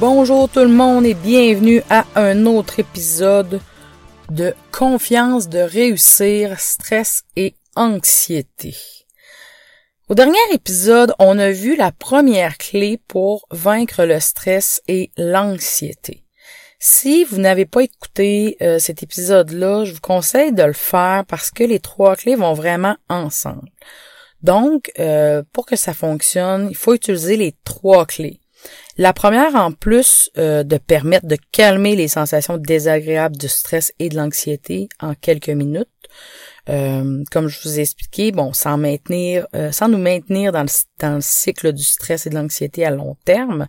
Bonjour tout le monde et bienvenue à un autre épisode de Confiance de réussir, stress et anxiété. Au dernier épisode, on a vu la première clé pour vaincre le stress et l'anxiété. Si vous n'avez pas écouté euh, cet épisode-là, je vous conseille de le faire parce que les trois clés vont vraiment ensemble. Donc, euh, pour que ça fonctionne, il faut utiliser les trois clés. La première, en plus euh, de permettre de calmer les sensations désagréables du stress et de l'anxiété en quelques minutes, euh, comme je vous ai expliqué, bon, sans maintenir, euh, sans nous maintenir dans le, dans le cycle du stress et de l'anxiété à long terme,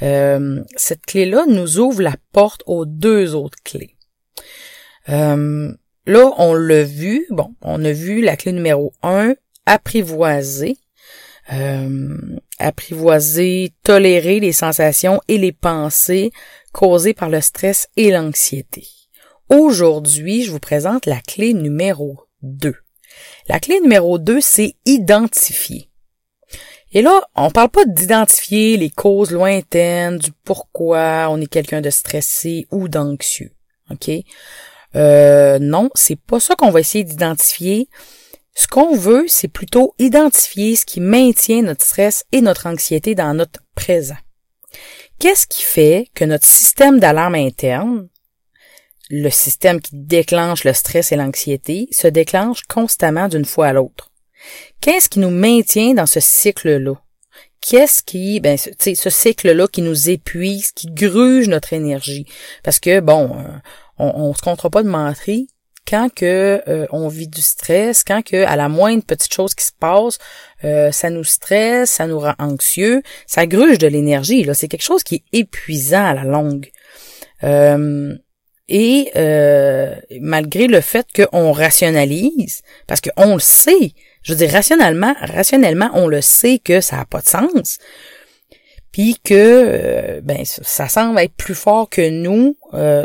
cette clé-là nous ouvre la porte aux deux autres clés. là, on l'a vu, bon, on a vu la clé numéro un, apprivoiser. Apprivoiser, tolérer les sensations et les pensées causées par le stress et l'anxiété. Aujourd'hui, je vous présente la clé numéro 2. La clé numéro 2, c'est identifier. Et là, on parle pas d'identifier les causes lointaines du pourquoi on est quelqu'un de stressé ou d'anxieux. OK? Euh, non, c'est pas ça qu'on va essayer d'identifier. Ce qu'on veut, c'est plutôt identifier ce qui maintient notre stress et notre anxiété dans notre présent. Qu'est-ce qui fait que notre système d'alarme interne, le système qui déclenche le stress et l'anxiété se déclenche constamment d'une fois à l'autre? Qu'est-ce qui nous maintient dans ce cycle-là? Qu'est-ce qui, ben, ce, cycle-là qui nous épuise, qui gruge notre énergie? Parce que, bon, euh, on, on se comptera pas de mentir, quand que euh, on vit du stress, quand que à la moindre petite chose qui se passe, euh, ça nous stresse, ça nous rend anxieux, ça gruge de l'énergie. Là, c'est quelque chose qui est épuisant à la longue. Euh, et malgré le fait qu'on rationalise, parce qu'on le sait, je veux dire rationnellement, rationnellement, on le sait que ça n'a pas de sens, puis que ben ça semble être plus fort que nous,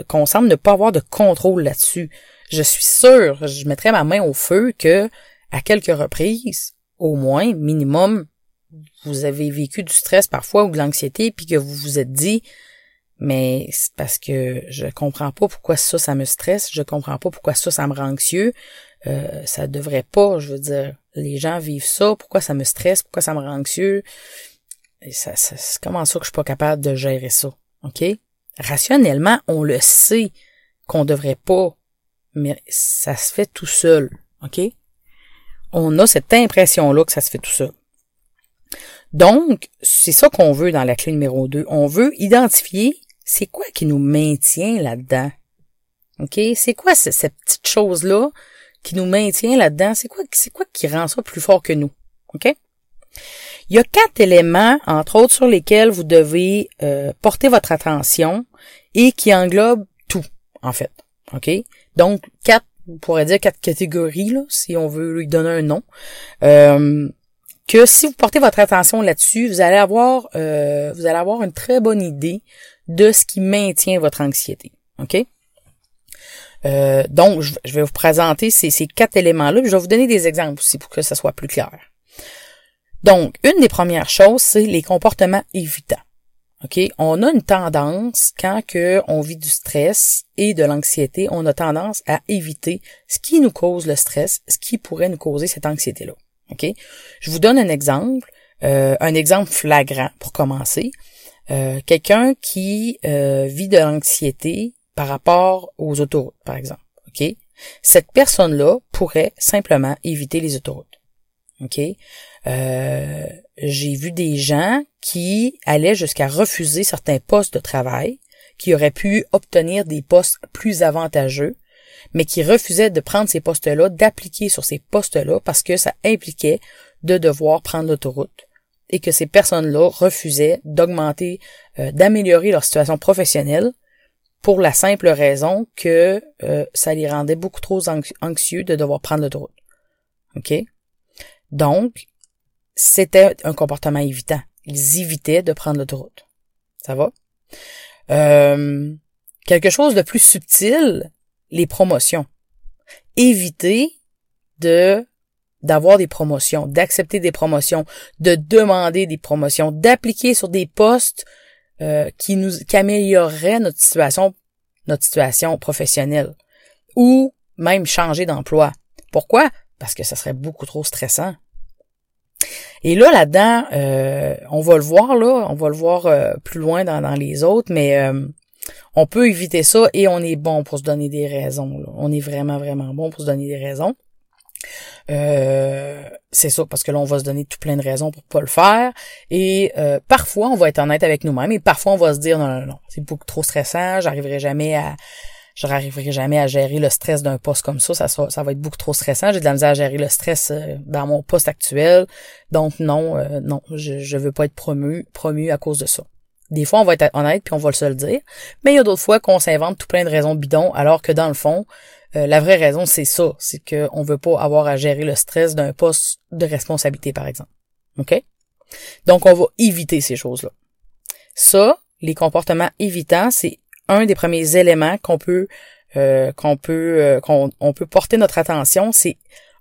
qu'on semble ne pas avoir de contrôle là-dessus. Je suis sûre, je mettrais ma main au feu que à quelques reprises, au moins minimum, vous avez vécu du stress parfois ou de l'anxiété, puis que vous vous êtes dit mais c'est parce que je comprends pas pourquoi ça, ça me stresse, je comprends pas pourquoi ça, ça me rend anxieux. Euh, ça devrait pas, je veux dire, les gens vivent ça, pourquoi ça me stresse, pourquoi ça me rend anxieux. Et ça, c'est comment ça que je suis pas capable de gérer ça, ok? Rationnellement, on le sait qu'on devrait pas, mais ça se fait tout seul, ok? On a cette impression-là que ça se fait tout seul. Donc, c'est ça qu'on veut dans la clé numéro 2. On veut identifier c'est quoi qui nous maintient là-dedans? OK? C'est quoi cette petite chose-là qui nous maintient là-dedans? C'est quoi, qui rend ça plus fort que nous? OK? Il y a quatre éléments, entre autres, sur lesquels vous devez euh, porter votre attention et qui englobent tout, en fait. OK? Donc, quatre, on pourrait dire quatre catégories, là, si on veut lui donner un nom. Euh, que si vous portez votre attention là-dessus, vous allez avoir euh, vous allez avoir une très bonne idée de ce qui maintient votre anxiété. OK? Euh, donc, je, vais vous présenter ces, quatre éléments-là, je vais vous donner des exemples aussi pour que ça soit plus clair. Donc, une des premières choses, c'est les comportements évitants. OK? On a une tendance, quand que on vit du stress et de l'anxiété, on a tendance à éviter ce qui nous cause le stress, ce qui pourrait nous causer cette anxiété-là. OK? Je vous donne un exemple, euh, un exemple flagrant pour commencer. Euh, quelqu'un qui euh, vit de l'anxiété par rapport aux autoroutes, par exemple. OK? Cette personne-là pourrait simplement éviter les autoroutes. OK? Euh, j'ai vu des gens qui allaient jusqu'à refuser certains postes de travail, qui auraient pu obtenir des postes plus avantageux, mais qui refusaient de prendre ces postes-là, d'appliquer sur ces postes-là parce que ça impliquait de devoir prendre l'autoroute et que ces personnes-là refusaient d'augmenter, euh, d'améliorer leur situation professionnelle pour la simple raison que euh, ça les rendait beaucoup trop anxieux de devoir prendre l'autoroute. OK? Donc, c'était un comportement évitant. Ils évitaient de prendre l'autoroute. Ça va? Euh, quelque chose de plus subtil, les promotions. Éviter de d'avoir des promotions, d'accepter des promotions, de demander des promotions, d'appliquer sur des postes euh, qui nous qui amélioreraient notre situation notre situation professionnelle ou même changer d'emploi. Pourquoi? Parce que ça serait beaucoup trop stressant. Et là, là-dedans, euh, on va le voir là, on va le voir euh, plus loin dans, les autres, mais on peut éviter ça et on est bon pour se donner des raisons. On est vraiment, vraiment bon pour se donner des raisons. Euh, c'est ça, parce que là, on va se donner tout plein de raisons pour pas le faire. Et euh, parfois, on va être honnête avec nous-mêmes, et parfois, on va se dire non, non, non, c'est beaucoup trop stressant, j'arriverai jamais à j'arriverai jamais à gérer le stress d'un poste comme ça, ça, va être beaucoup trop stressant. J'ai de la misère à gérer le stress euh, dans mon poste actuel. Donc non, non, je, je veux pas être promu, promu à cause de ça. Des fois, on va être honnête puis on va se le dire. Mais il y a d'autres fois qu'on s'invente tout plein de raisons bidons, alors que dans le fond, euh, la vraie raison, c'est ça. C'est qu'on veut pas avoir à gérer le stress d'un poste de responsabilité, par exemple. OK? Donc, on va éviter ces choses-là. Ça, les comportements évitants, c'est un des premiers éléments qu'on peut euh, qu'on peut euh, qu'on on peut porter notre attention. C'est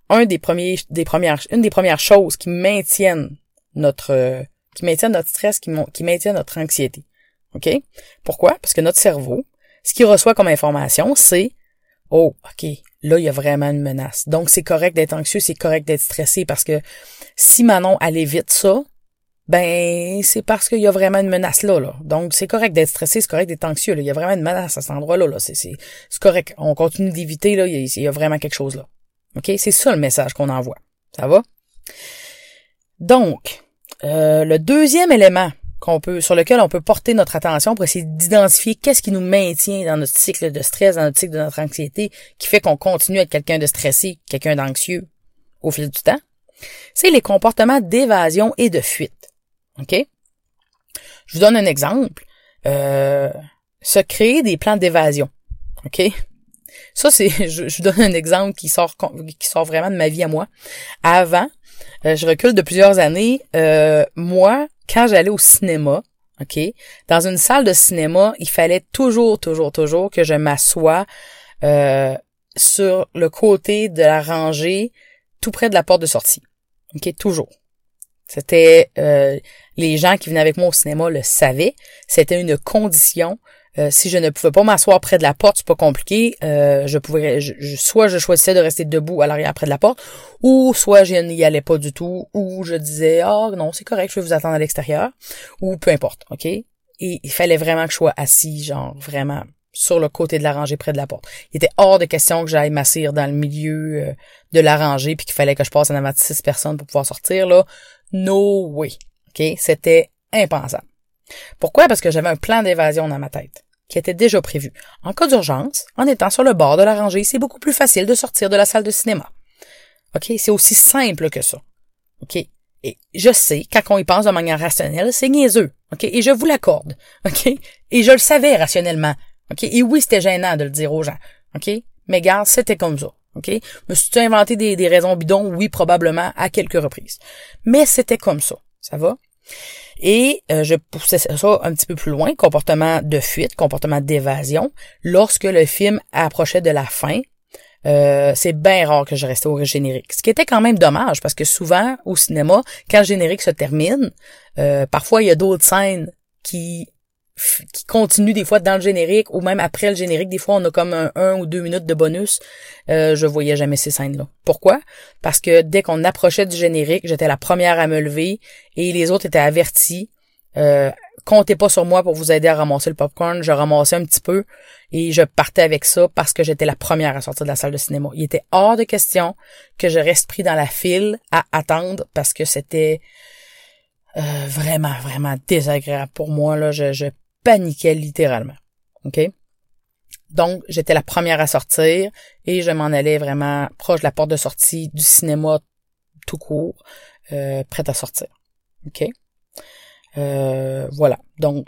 un des premiers des premières une des premières choses qui maintiennent notre qui maintiennent notre stress, qui, qui maintiennent notre anxiété. OK? Pourquoi? Parce que notre cerveau, ce qu'il reçoit comme information, c'est Oh, OK, là, il y a vraiment une menace. Donc, c'est correct d'être anxieux, c'est correct d'être stressé parce que si Manon allait vite ça, ben, c'est parce qu'il y a vraiment une menace là, là. Donc, c'est correct d'être stressé, c'est correct d'être anxieux, là. Il y a vraiment une menace à cet endroit-là, là. C'est, c'est, correct. On continue d'éviter, là. Il y, a, il y a vraiment quelque chose là. OK? C'est ça le message qu'on envoie. Ça va? Donc, euh, le deuxième élément qu'on peut, sur lequel on peut porter notre attention pour essayer d'identifier qu'est-ce qui nous maintient dans notre cycle de stress, dans notre cycle de notre anxiété, qui fait qu'on continue à être quelqu'un de stressé, quelqu'un d'anxieux au fil du temps, c'est les comportements d'évasion et de fuite. OK? Je vous donne un exemple. Euh, se créer des plans d'évasion. OK? Ça, c'est, je, je, vous donne un exemple qui sort, qui sort vraiment de ma vie à moi. Avant, euh, je recule de plusieurs années. Euh, moi, quand j'allais au cinéma, OK, dans une salle de cinéma, il fallait toujours, toujours, toujours que je m'assoie euh, sur le côté de la rangée, tout près de la porte de sortie. OK, toujours. C'était les gens qui venaient avec moi au cinéma le savaient. C'était une condition euh, si je ne pouvais pas m'asseoir près de la porte, c'est pas compliqué. Euh, je pouvais, soit je choisissais de rester debout à l'arrière près de la porte, ou soit je n'y allais pas du tout, ou je disais ah non c'est correct, je vais vous attendre à l'extérieur, ou peu importe, ok? Et il fallait vraiment que je sois assis, genre vraiment sur le côté de la rangée près de la porte. Il était hors de question que j'aille m'asseoir dans le milieu euh, de la rangée puis qu'il fallait que je passe en avant de six personnes pour pouvoir sortir là. No way. OK, c'était impensable. Pourquoi? Parce que j'avais un plan d'évasion dans ma tête qui était déjà prévu. En cas d'urgence, en étant sur le bord de la rangée, c'est beaucoup plus facile de sortir de la salle de cinéma. OK? C'est aussi simple que ça. OK? Et je sais, quand on y pense de manière rationnelle, c'est niaiseux. OK? Et je vous l'accorde. OK? Et je le savais rationnellement. OK? Et oui, c'était gênant de le dire aux gens. OK? Mais garde, c'était comme ça. OK? Me suis inventé des raisons bidons? Oui, probablement, à quelques reprises. Mais c'était comme ça. Ça va? Et euh, je poussais ça un petit peu plus loin, comportement de fuite, comportement d'évasion. Lorsque le film approchait de la fin, euh, c'est bien rare que je restais au générique. Ce qui était quand même dommage, parce que souvent, au cinéma, quand le générique se termine, euh, parfois il y a d'autres scènes qui qui continue des fois dans le générique ou même après le générique. Des fois, on a comme un, ou deux minutes de bonus. Euh, je voyais jamais ces scènes-là. Pourquoi? Parce que dès qu'on approchait du générique, j'étais la première à me lever et les autres étaient avertis. Euh, comptez pas sur moi pour vous aider à ramasser le popcorn. Je ramassais un petit peu et je partais avec ça parce que j'étais la première à sortir de la salle de cinéma. Il était hors de question que je reste pris dans la file à attendre parce que c'était euh, vraiment, vraiment désagréable pour moi. Là, je, je paniquais littéralement. OK? Donc, j'étais la première à sortir et je m'en allais vraiment proche de la porte de sortie du cinéma tout court, euh, prête à sortir. OK? Euh, voilà. Donc,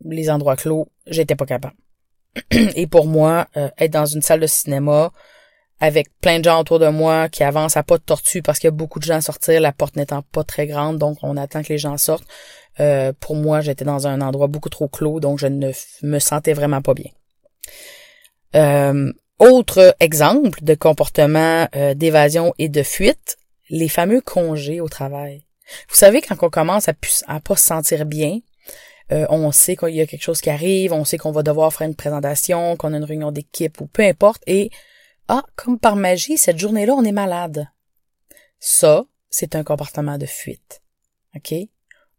les endroits clos, j'étais pas capable. Et pour moi, euh, être dans une salle de cinéma avec plein de gens autour de moi qui avancent à pas de tortue parce qu'il y a beaucoup de gens à sortir, la porte n'étant pas très grande, donc on attend que les gens sortent. Euh, pour moi, j'étais dans un endroit beaucoup trop clos, donc je ne me sentais vraiment pas bien. Euh, autre exemple de comportement euh, d'évasion et de fuite, les fameux congés au travail. Vous savez, quand on commence à, à pas se sentir bien, euh, on sait qu'il y a quelque chose qui arrive, on sait qu'on va devoir faire une présentation, qu'on a une réunion d'équipe ou peu importe, et ah, comme par magie, cette journée-là, on est malade. Ça, c'est un comportement de fuite. OK?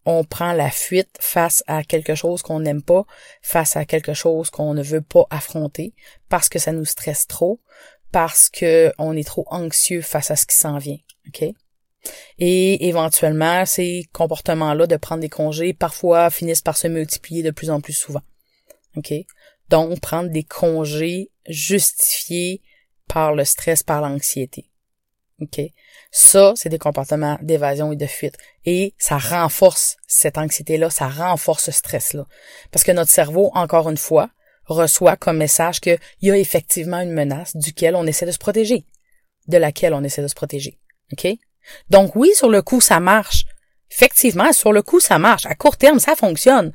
On prend la fuite face à quelque chose qu'on n'aime pas, face à quelque chose qu'on ne veut pas affronter, parce que ça nous stresse trop, parce que on est trop anxieux face à ce qui s'en vient. OK? Et éventuellement, ces comportements-là de prendre des congés, parfois finissent par se multiplier de plus en plus souvent. OK? Donc, prendre des congés justifiés par le stress, par l'anxiété. OK? Ça, c'est des comportements d'évasion et de fuite. Et ça renforce cette anxiété-là, ça renforce ce stress-là. Parce que notre cerveau, encore une fois, reçoit comme message qu'il y a effectivement une menace duquel on essaie de se protéger. De laquelle on essaie de se protéger. OK? Donc oui, sur le coup, ça marche. Effectivement, sur le coup, ça marche. À court terme, ça fonctionne.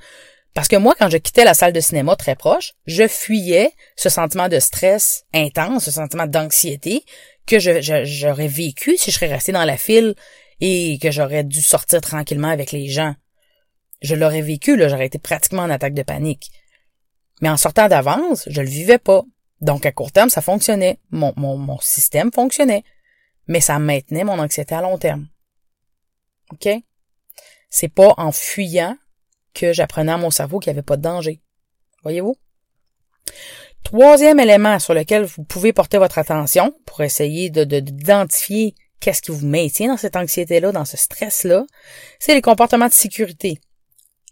Parce que moi, quand je quittais la salle de cinéma très proche, je fuyais ce sentiment de stress intense, ce sentiment d'anxiété que j'aurais vécu si je serais resté dans la file et que j'aurais dû sortir tranquillement avec les gens. Je l'aurais vécu, là, j'aurais été pratiquement en attaque de panique. Mais en sortant d'avance, je le vivais pas. Donc à court terme, ça fonctionnait. Mon, mon, système fonctionnait mais ça maintenait mon anxiété à long terme. OK? C'est pas en fuyant que j'apprenais à mon cerveau qu'il n'y avait pas de danger. Voyez-vous? Troisième élément sur lequel vous pouvez porter votre attention pour essayer de, d'identifier qu'est-ce qui vous maintient dans cette anxiété-là, dans ce stress-là, c'est les comportements de sécurité.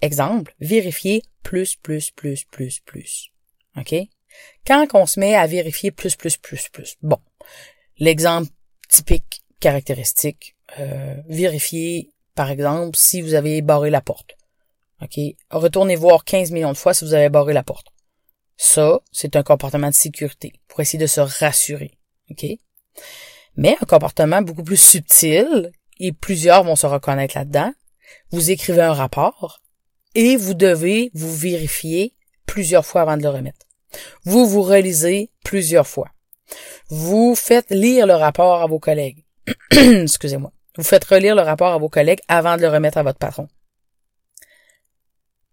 Exemple, vérifier plus, plus, plus, plus, plus. OK? Quand on se met à vérifier plus, plus, plus, plus. Bon. L'exemple typique, caractéristique. Euh, vérifiez, par exemple, si vous avez barré la porte. OK? Retournez voir 15 millions de fois si vous avez barré la porte. Ça, c'est un comportement de sécurité pour essayer de se rassurer. OK? Mais un comportement beaucoup plus subtil, et plusieurs vont se reconnaître là-dedans, vous écrivez un rapport et vous devez vous vérifier plusieurs fois avant de le remettre. Vous vous relisez plusieurs fois. Vous faites lire le rapport à vos collègues. Excusez-moi. Vous faites relire le rapport à vos collègues avant de le remettre à votre patron.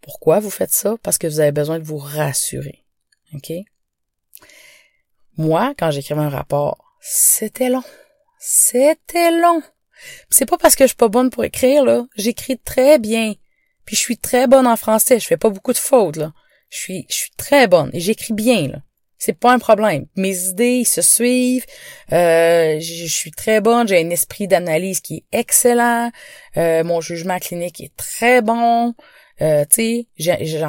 Pourquoi vous faites ça? Parce que vous avez besoin de vous rassurer. OK? Moi, quand j'écrivais un rapport, c'était long. C'était long. C'est pas parce que je suis pas bonne pour écrire, là. J'écris très bien. Puis je suis très bonne en français. Je fais pas beaucoup de fautes, là. Je suis, je suis très bonne et j'écris bien, là. C'est pas un problème. Mes idées se suivent. Euh, je suis très bonne. J'ai un esprit d'analyse qui est excellent. Euh, mon jugement clinique est très bon. Euh, tu sais, j'ai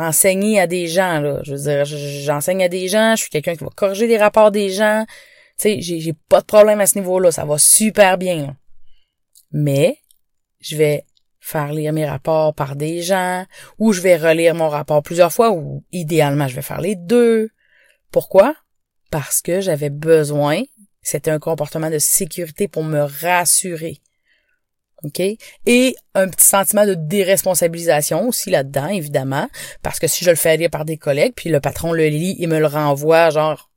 à des gens, là. Je veux dire, j'enseigne à des gens. Je suis quelqu'un qui va corriger les rapports des gens. Tu sais, j'ai pas de problème à ce niveau-là. Ça va super bien. Mais, je vais faire lire mes rapports par des gens, ou je vais relire mon rapport plusieurs fois, ou idéalement, je vais faire les deux. Pourquoi? Parce que j'avais besoin, c'était un comportement de sécurité pour me rassurer. OK? Et un petit sentiment de déresponsabilisation aussi là-dedans, évidemment, parce que si je le fais lire par des collègues, puis le patron le lit et me le renvoie, genre,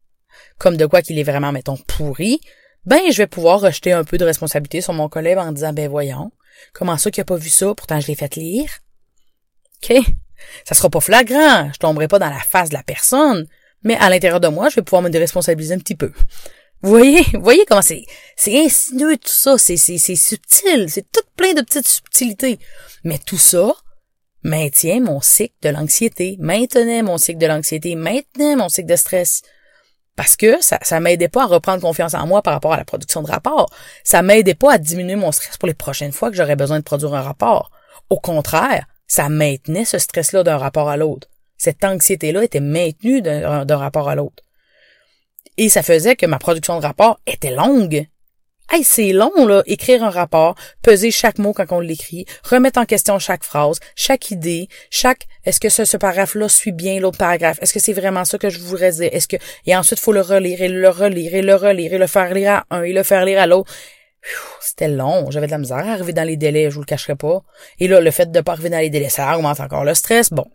comme de quoi qu'il est vraiment, mettons, pourri, ben, je vais pouvoir rejeter un peu de responsabilité sur mon collègue en disant, ben, voyons, comment ça qu'il a pas vu ça, pourtant je l'ai fait lire? OK? Ça sera pas flagrant, je tomberai pas dans la face de la personne, mais à l'intérieur de moi, je vais pouvoir me déresponsabiliser un petit peu. Voyez, voyez comment c'est, c'est insinueux tout ça, c'est, c'est, c'est subtil, c'est tout plein de petites subtilités. Mais tout ça maintient mon cycle de l'anxiété, maintenait mon cycle de l'anxiété, maintenait mon cycle de stress. Parce que ça, ça m'aidait pas à reprendre confiance en moi par rapport à la production de rapports. Ça m'aidait pas à diminuer mon stress pour les prochaines fois que j'aurais besoin de produire un rapport. Au contraire, ça maintenait ce stress-là d'un rapport à l'autre. Cette anxiété-là était maintenue d'un rapport à l'autre. Et ça faisait que ma production de rapport était longue. Hey, c'est long, là, écrire un rapport, peser chaque mot quand on l'écrit, remettre en question chaque phrase, chaque idée, chaque, est-ce que ce, paragraphe-là suit bien l'autre paragraphe? Est-ce que c'est vraiment ça que je voudrais dire? Est-ce que, et ensuite, faut le relire et le relire et le relire et le faire lire à un et le faire lire à l'autre. C'était long. J'avais de la misère à arriver dans les délais, je vous le cacherai pas. Et là, le fait de pas arriver dans les délais, ça augmente encore le stress. Bon.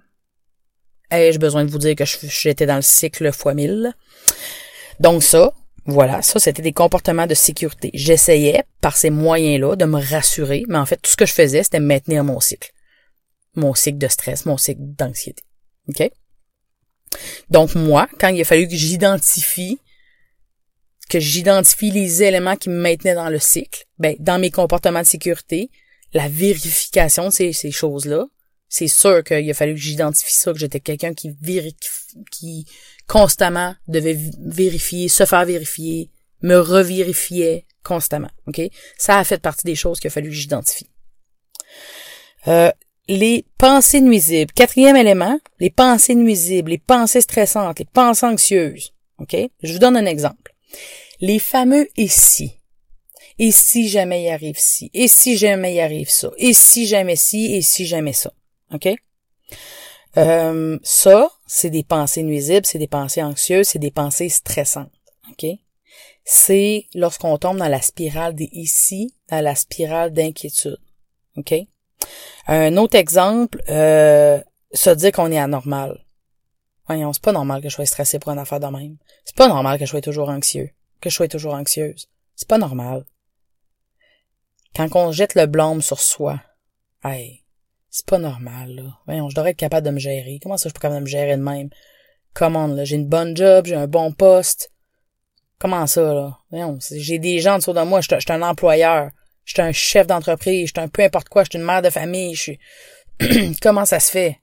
Ai-je besoin de vous dire que j'étais dans le cycle fois mille? Donc ça, voilà, ça c'était des comportements de sécurité. J'essayais, par ces moyens-là, de me rassurer, mais en fait, tout ce que je faisais, c'était maintenir mon cycle. Mon cycle de stress, mon cycle d'anxiété. OK? Donc moi, quand il a fallu que j'identifie que j'identifie les éléments qui me maintenaient dans le cycle, ben, dans mes comportements de sécurité, la vérification de ces, ces choses-là, c'est sûr qu'il a fallu que j'identifie ça, que j'étais quelqu'un qui constamment devait vérifier, se faire vérifier, me revérifiait constamment. OK? Ça a fait partie des choses qu'il a fallu que j'identifie. Euh, les pensées nuisibles. Quatrième élément, les pensées nuisibles, les pensées stressantes, les pensées anxieuses. OK? Je vous donne un exemple. Les fameux et si. Et si jamais il arrive ci? Et si jamais il arrive ça? Et si jamais ci? Et si jamais ça? OK? Euh, ça, c'est des pensées nuisibles, c'est des pensées anxieuses, c'est des pensées stressantes. OK? C'est lorsqu'on tombe dans la spirale des ici, dans la spirale d'inquiétude. OK? Un autre exemple, euh, se dire qu'on est anormal. Voyons, c'est pas normal que je sois stressé pour une affaire de même. C'est pas normal que je sois toujours anxieux, que je sois toujours anxieuse. C'est pas normal. Quand on jette le blâme sur soi, hey, c'est pas normal, là. Voyons, je devrais être capable de me gérer. Comment ça, je peux capable de me gérer de même? Comment, là? J'ai une bonne job, j'ai un bon poste. Comment ça, là? Voyons, j'ai des gens autour de moi, je suis un employeur. Je suis un chef d'entreprise, je suis un peu importe quoi, je suis une mère de famille, je suis... Comment ça se fait?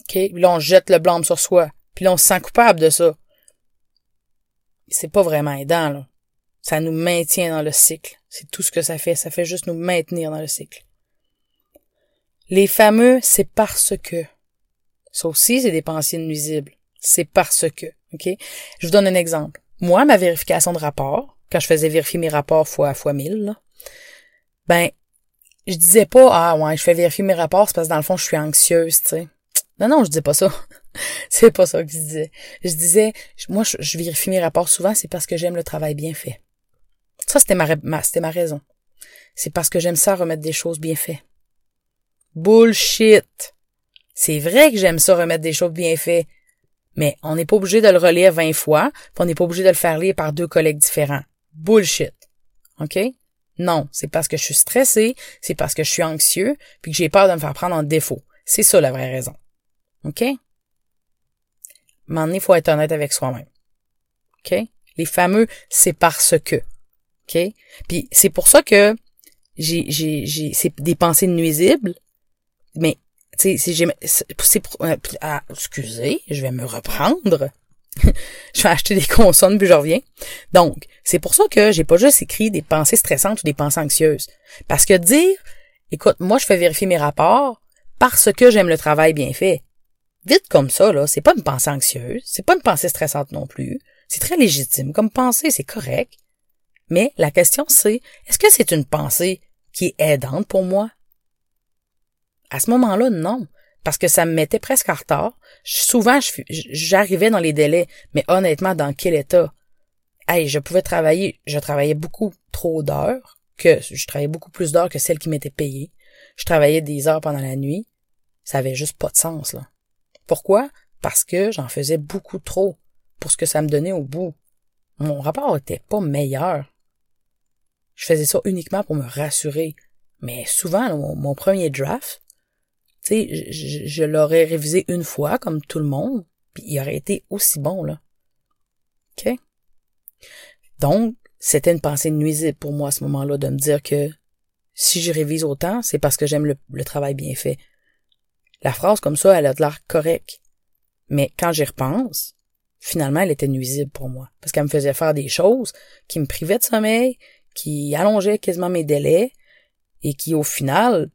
OK? Puis là, on jette le blâme sur soi. Puis là, on se sent coupable de ça. C'est pas vraiment aidant, là. Ça nous maintient dans le cycle. C'est tout ce que ça fait. Ça fait juste nous maintenir dans le cycle. Les fameux c'est parce que. Ça aussi, c'est des pensées nuisibles. C'est parce que. OK? Je vous donne un exemple. Moi, ma vérification de rapport, quand je faisais vérifier mes rapports fois, fois mille, là, ben, je disais pas, ah ouais, je fais vérifier mes rapports, c'est parce que dans le fond, je suis anxieuse, tu sais. Non, non, je disais pas ça. c'est pas ça que je disais. Je disais, moi, je, vérifie mes rapports souvent, c'est parce que j'aime le travail bien fait. Ça, c'était ma, c'était ma raison. C'est parce que j'aime ça remettre des choses bien faites. Bullshit. C'est vrai que j'aime ça remettre des choses bien faites. Mais on n'est pas obligé de le relire 20 fois, on n'est pas obligé de le faire lire par deux collègues différents. Bullshit. OK? Non, c'est parce que je suis stressé, c'est parce que je suis anxieux, puis que j'ai peur de me faire prendre en défaut. C'est ça la vraie raison. OK? Mais il faut être honnête avec soi-même. OK? Les fameux c'est parce que. OK? Puis c'est pour ça que j'ai, j'ai, j'ai, c'est des pensées nuisibles, mais, tu sais, j'ai, c'est euh, ah, excusez, je vais me reprendre. je vais acheter des consonnes puis je reviens. Donc, c'est pour ça que j'ai pas juste écrit des pensées stressantes ou des pensées anxieuses. Parce que dire, écoute, moi, je fais vérifier mes rapports parce que j'aime le travail bien fait. Vite comme ça, là, c'est pas une pensée anxieuse, c'est pas une pensée stressante non plus. C'est très légitime comme pensée, c'est correct. Mais la question c'est, est-ce que c'est une pensée qui est aidante pour moi? À ce moment-là, non. Parce que ça me mettait presque en retard. Souvent, j'arrivais dans les délais, mais honnêtement, dans quel état? Hey, je pouvais travailler, je travaillais beaucoup trop d'heures, que je travaillais beaucoup plus d'heures que celles qui m'étaient payées. Je travaillais des heures pendant la nuit. Ça avait juste pas de sens, là. Pourquoi? Parce que j'en faisais beaucoup trop pour ce que ça me donnait au bout. Mon rapport était pas meilleur. Je faisais ça uniquement pour me rassurer. Mais souvent, mon, premier draft, tu sais, je, l'aurais révisé une fois, comme tout le monde, puis il aurait été aussi bon, là. OK? Donc, c'était une pensée nuisible pour moi à ce moment-là de me dire que si je révise autant, c'est parce que j'aime le travail bien fait. La phrase comme ça, elle a de l'air correcte. Mais quand j'y repense, finalement, elle était nuisible pour moi. Parce qu'elle me faisait faire des choses qui me privaient de sommeil, qui allongeaient quasiment mes délais, et qui, au final,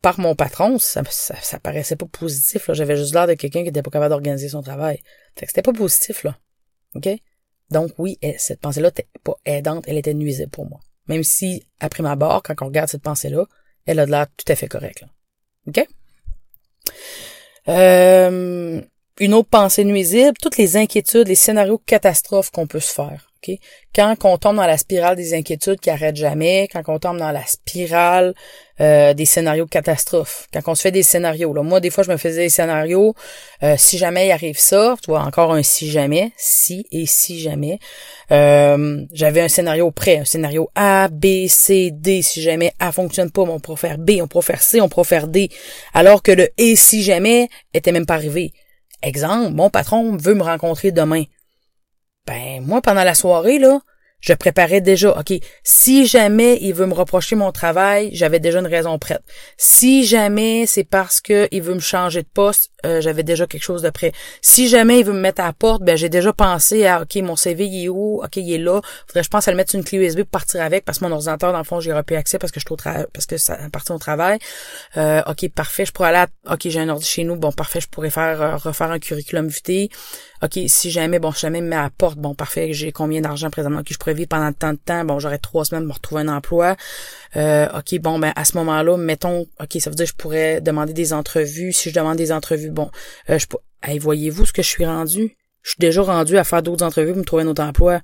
par mon patron, ça, ça, paraissait pas positif. J'avais juste l'air de quelqu'un qui était pas capable d'organiser son travail. Fait que c'était pas positif, là. OK? Donc oui, cette pensée-là n'était pas aidante, elle était nuisible pour moi. Même si, après ma barre, quand on regarde cette pensée-là, elle a de l'air tout à fait correcte. OK? Euh, une autre pensée nuisible, toutes les inquiétudes, les scénarios catastrophes qu'on peut se faire. Quand on tombe dans la spirale des inquiétudes qui arrête jamais, quand on tombe dans la spirale euh, des scénarios catastrophes, quand on se fait des scénarios. Là. Moi, des fois, je me faisais des scénarios. Euh, si jamais il arrive ça, tu vois, encore un si jamais, si et si jamais. Euh, j'avais un scénario prêt, un scénario A, B, C, D. Si jamais A fonctionne pas, on pourrait faire B, on pourrait faire C, on pourrait faire D. Alors que le et si jamais était même pas arrivé. Exemple, mon patron veut me rencontrer demain. Ben, moi, pendant la soirée, là, je préparais déjà, OK, si jamais il veut me reprocher mon travail, j'avais déjà une raison prête. Si jamais c'est parce que il veut me changer de poste, euh, j'avais déjà quelque chose de prêt. Si jamais il veut me mettre à la porte, ben j'ai déjà pensé à OK, mon CV il est où? OK, il est là. Faudrait je pense à le mettre une clé USB pour partir avec parce que mon ordinateur dans le fond, j'y plus accès parce que je suis parce que ça appartient au travail. Euh, OK, parfait, je pourrais aller à... OK, j'ai un ordi chez nous. Bon, parfait, je pourrais faire euh, refaire un curriculum vitae. OK, si jamais bon, jamais me met à la porte, bon parfait, j'ai combien d'argent présentement que je pourrais vivre pendant tant de temps, bon, j'aurais trois semaines pour retrouver un emploi. Euh, OK, bon ben à ce moment-là, mettons OK, ça veut dire que je pourrais demander des entrevues. Si je demande des entrevues, bon, euh, je hey, voyez-vous ce que je suis rendu? Je suis déjà rendu à faire d'autres entrevues pour me trouver un autre emploi.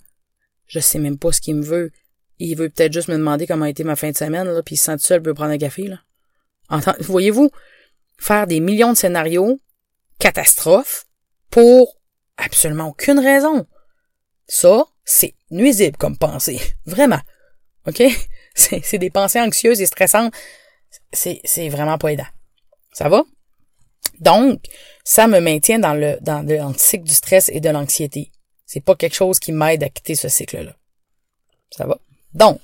Je sais même pas ce qu'il me veut. Il veut peut-être juste me demander comment a été ma fin de semaine, là, puis il se sent seul, peut prendre un café, là. Voyez-vous, faire des millions de scénarios, catastrophes, pour absolument aucune raison. Ça, c'est nuisible comme pensée. Vraiment. OK? C'est des pensées anxieuses et stressantes. C'est vraiment pas aidant. Ça va? Donc, ça me maintient dans le, dans le cycle du stress et de l'anxiété. C'est pas quelque chose qui m'aide à quitter ce cycle-là. Ça va? Donc,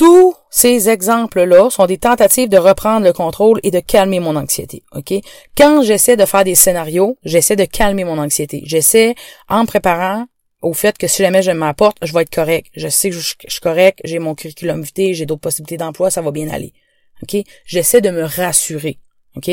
tous ces exemples-là sont des tentatives de reprendre le contrôle et de calmer mon anxiété. OK? Quand j'essaie de faire des scénarios, j'essaie de calmer mon anxiété. J'essaie, en me préparant au fait que si jamais je m'apporte, je vais être correct. Je sais que je, suis correct, j'ai mon curriculum vitae, j'ai d'autres possibilités d'emploi, ça va bien aller. OK? J'essaie de me rassurer. OK?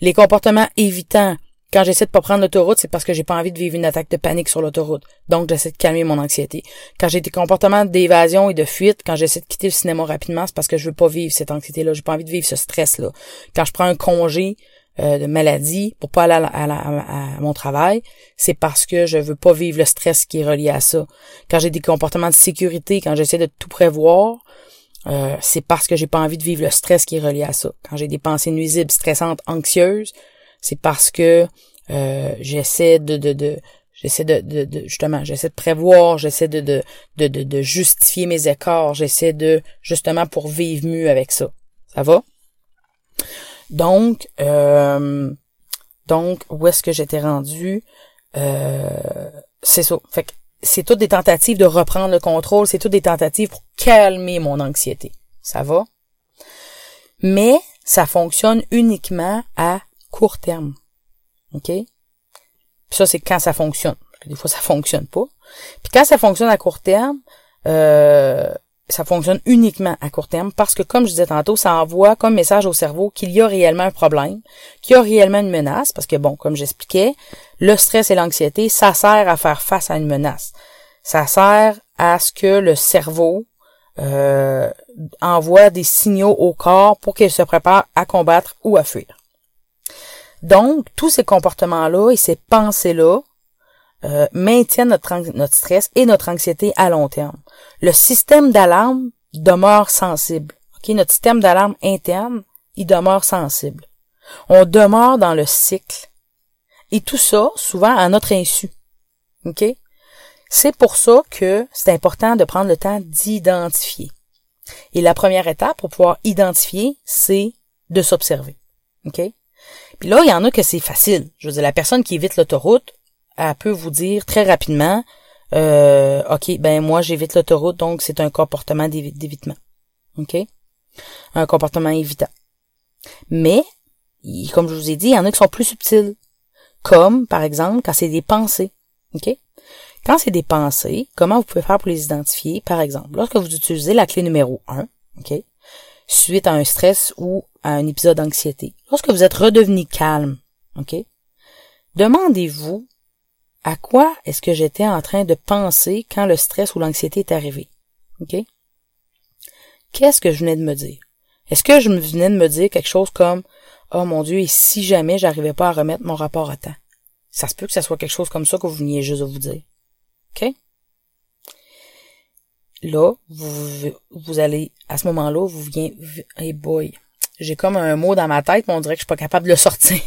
Les comportements évitants quand j'essaie de pas prendre l'autoroute, c'est parce que j'ai pas envie de vivre une attaque de panique sur l'autoroute. Donc, j'essaie de calmer mon anxiété. Quand j'ai des comportements d'évasion et de fuite, quand j'essaie de quitter le cinéma rapidement, c'est parce que je veux pas vivre cette anxiété-là. J'ai pas envie de vivre ce stress-là. Quand je prends un congé euh, de maladie pour pas aller à, mon travail, c'est parce que je veux pas vivre le stress qui est relié à ça. Quand j'ai des comportements de sécurité, quand j'essaie de tout prévoir, euh, c'est parce que j'ai pas envie de vivre le stress qui est relié à ça. Quand j'ai des pensées nuisibles, stressantes, anxieuses, c'est parce que euh, j'essaie de, de, de j'essaie de, de, justement j'essaie de prévoir j'essaie de, de, de, de, justifier mes écarts j'essaie de justement pour vivre mieux avec ça. Ça va? Donc euh, donc où est-ce que j'étais rendu euh, c'est ça. C'est toutes des tentatives de reprendre le contrôle c'est toutes des tentatives pour calmer mon anxiété. Ça va? Mais ça fonctionne uniquement à court terme. OK? Puis ça, c'est quand ça fonctionne. Des fois, ça fonctionne pas. Puis quand ça fonctionne à court terme, euh, ça fonctionne uniquement à court terme parce que, comme je disais tantôt, ça envoie comme message au cerveau qu'il y a réellement un problème, qu'il y a réellement une menace, parce que, bon, comme j'expliquais, le stress et l'anxiété, ça sert à faire face à une menace. Ça sert à ce que le cerveau euh, envoie des signaux au corps pour qu'il se prépare à combattre ou à fuir. Donc, tous ces comportements-là et ces pensées-là euh, maintiennent notre, notre stress et notre anxiété à long terme. Le système d'alarme demeure sensible. Okay? Notre système d'alarme interne, il demeure sensible. On demeure dans le cycle. Et tout ça, souvent, à notre insu. OK? C'est pour ça que c'est important de prendre le temps d'identifier. Et la première étape pour pouvoir identifier, c'est de s'observer. OK? Puis là, il y en a que c'est facile. Je veux dire, la personne qui évite l'autoroute, elle peut vous dire très rapidement, euh, OK, ben moi j'évite l'autoroute, donc c'est un comportement d'évitement. OK? Un comportement évitant. Mais, comme je vous ai dit, il y en a qui sont plus subtils. Comme, par exemple, quand c'est des pensées. OK? Quand c'est des pensées, comment vous pouvez faire pour les identifier? Par exemple, lorsque vous utilisez la clé numéro 1, OK? Suite à un stress ou à un épisode d'anxiété. Lorsque vous êtes redevenu calme, OK? Demandez-vous à quoi est-ce que j'étais en train de penser quand le stress ou l'anxiété est arrivé? OK? Qu'est-ce que je venais de me dire? Est-ce que je venais de me dire quelque chose comme Oh mon Dieu, et si jamais j'arrivais pas à remettre mon rapport à temps? Ça se peut que ça soit quelque chose comme ça que vous veniez juste de vous dire. OK? Là, vous, vous allez, à ce moment-là, vous venez, hey boy, j'ai comme un mot dans ma tête, mais on dirait que je suis pas capable de le sortir.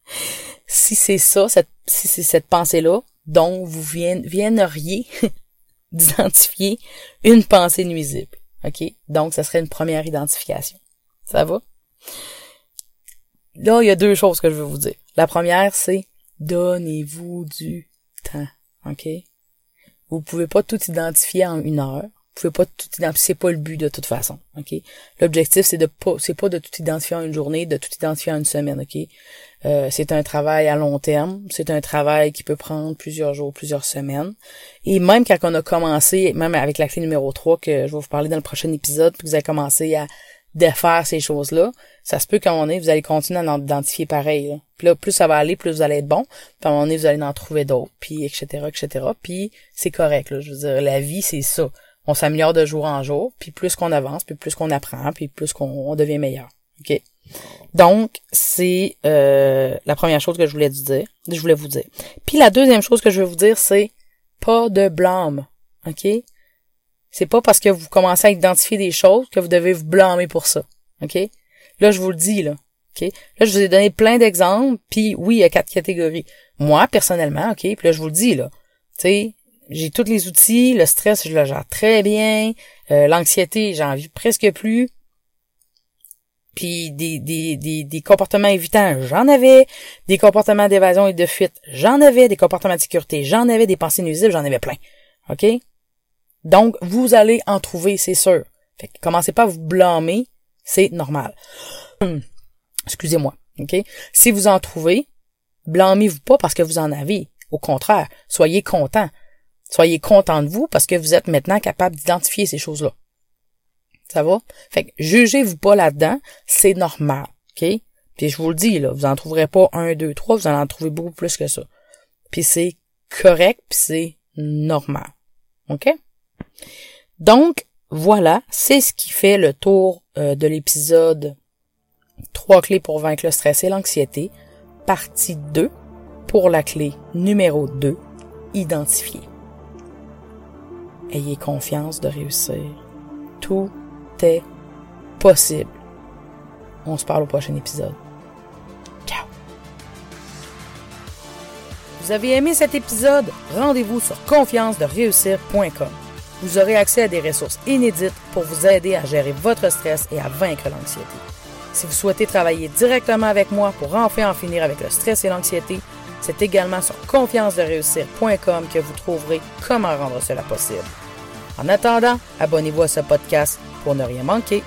si c'est ça, cette, si c'est cette pensée-là, dont vous vienneriez d'identifier une pensée nuisible. OK? Donc, ça serait une première identification. Ça va? Là, il y a deux choses que je veux vous dire. La première, c'est donnez-vous du temps. OK? Vous pouvez pas tout identifier en une heure. Vous pouvez pas tout identifier. C'est pas le but de toute façon. OK? L'objectif, c'est de pas, c'est pas de tout identifier en une journée, de tout identifier en une semaine. OK? Euh, c'est un travail à long terme. C'est un travail qui peut prendre plusieurs jours, plusieurs semaines. Et même quand on a commencé, même avec la clé numéro 3 que je vais vous parler dans le prochain épisode, puis vous avez commencé à défaire ces choses-là, ça se peut qu'à un moment donné, vous allez continuer à en identifier pareil. Là. Puis là, plus ça va aller, plus vous allez être bon. Puis à un moment donné, vous allez en trouver d'autres, puis etc., etc. Puis c'est correct. Là. Je veux dire, la vie, c'est ça. On s'améliore de jour en jour, puis plus qu'on avance, puis plus qu'on apprend, puis plus qu'on devient meilleur. OK? Donc, c'est euh, la première chose que je voulais dire. Je voulais vous dire. Puis la deuxième chose que je veux vous dire, c'est pas de blâme. OK? C'est pas parce que vous commencez à identifier des choses que vous devez vous blâmer pour ça. OK? Là, je vous le dis, là. OK? Là, je vous ai donné plein d'exemples, puis oui, il y a quatre catégories. Moi, personnellement, OK, puis là, je vous le dis, là. Tu j'ai tous les outils, le stress, je le gère très bien, euh, l'anxiété, j'en vis presque plus. Puis des, des, des, des comportements évitants, j'en avais. Des comportements d'évasion et de fuite, j'en avais. Des comportements de sécurité, j'en avais. Des pensées nuisibles, j'en avais plein. OK? Donc, vous allez en trouver, c'est sûr. Fait que commencez pas à vous blâmer, c'est normal. Excusez-moi. OK? Si vous en trouvez, blâmez-vous pas parce que vous en avez. Au contraire, soyez content. Soyez content de vous parce que vous êtes maintenant capable d'identifier ces choses-là. Ça va? Fait que jugez-vous pas là-dedans, c'est normal. OK? Puis je vous le dis, là, vous en trouverez pas un, deux, trois, vous en en trouvez beaucoup plus que ça. Puis c'est correct, puis c'est normal. OK? Donc, voilà, c'est ce qui fait le tour euh, de l'épisode Trois clés pour vaincre le stress et l'anxiété, partie 2, pour la clé numéro 2, identifier. Ayez confiance de réussir. Tout est possible. On se parle au prochain épisode. Ciao. Vous avez aimé cet épisode? Rendez-vous sur confiance-de-réussir.com. Vous aurez accès à des ressources inédites pour vous aider à gérer votre stress et à vaincre l'anxiété. Si vous souhaitez travailler directement avec moi pour enfin en finir avec le stress et l'anxiété, c'est également sur confiance-de-réussir.com que vous trouverez comment rendre cela possible. En attendant, abonnez-vous à ce podcast pour ne rien manquer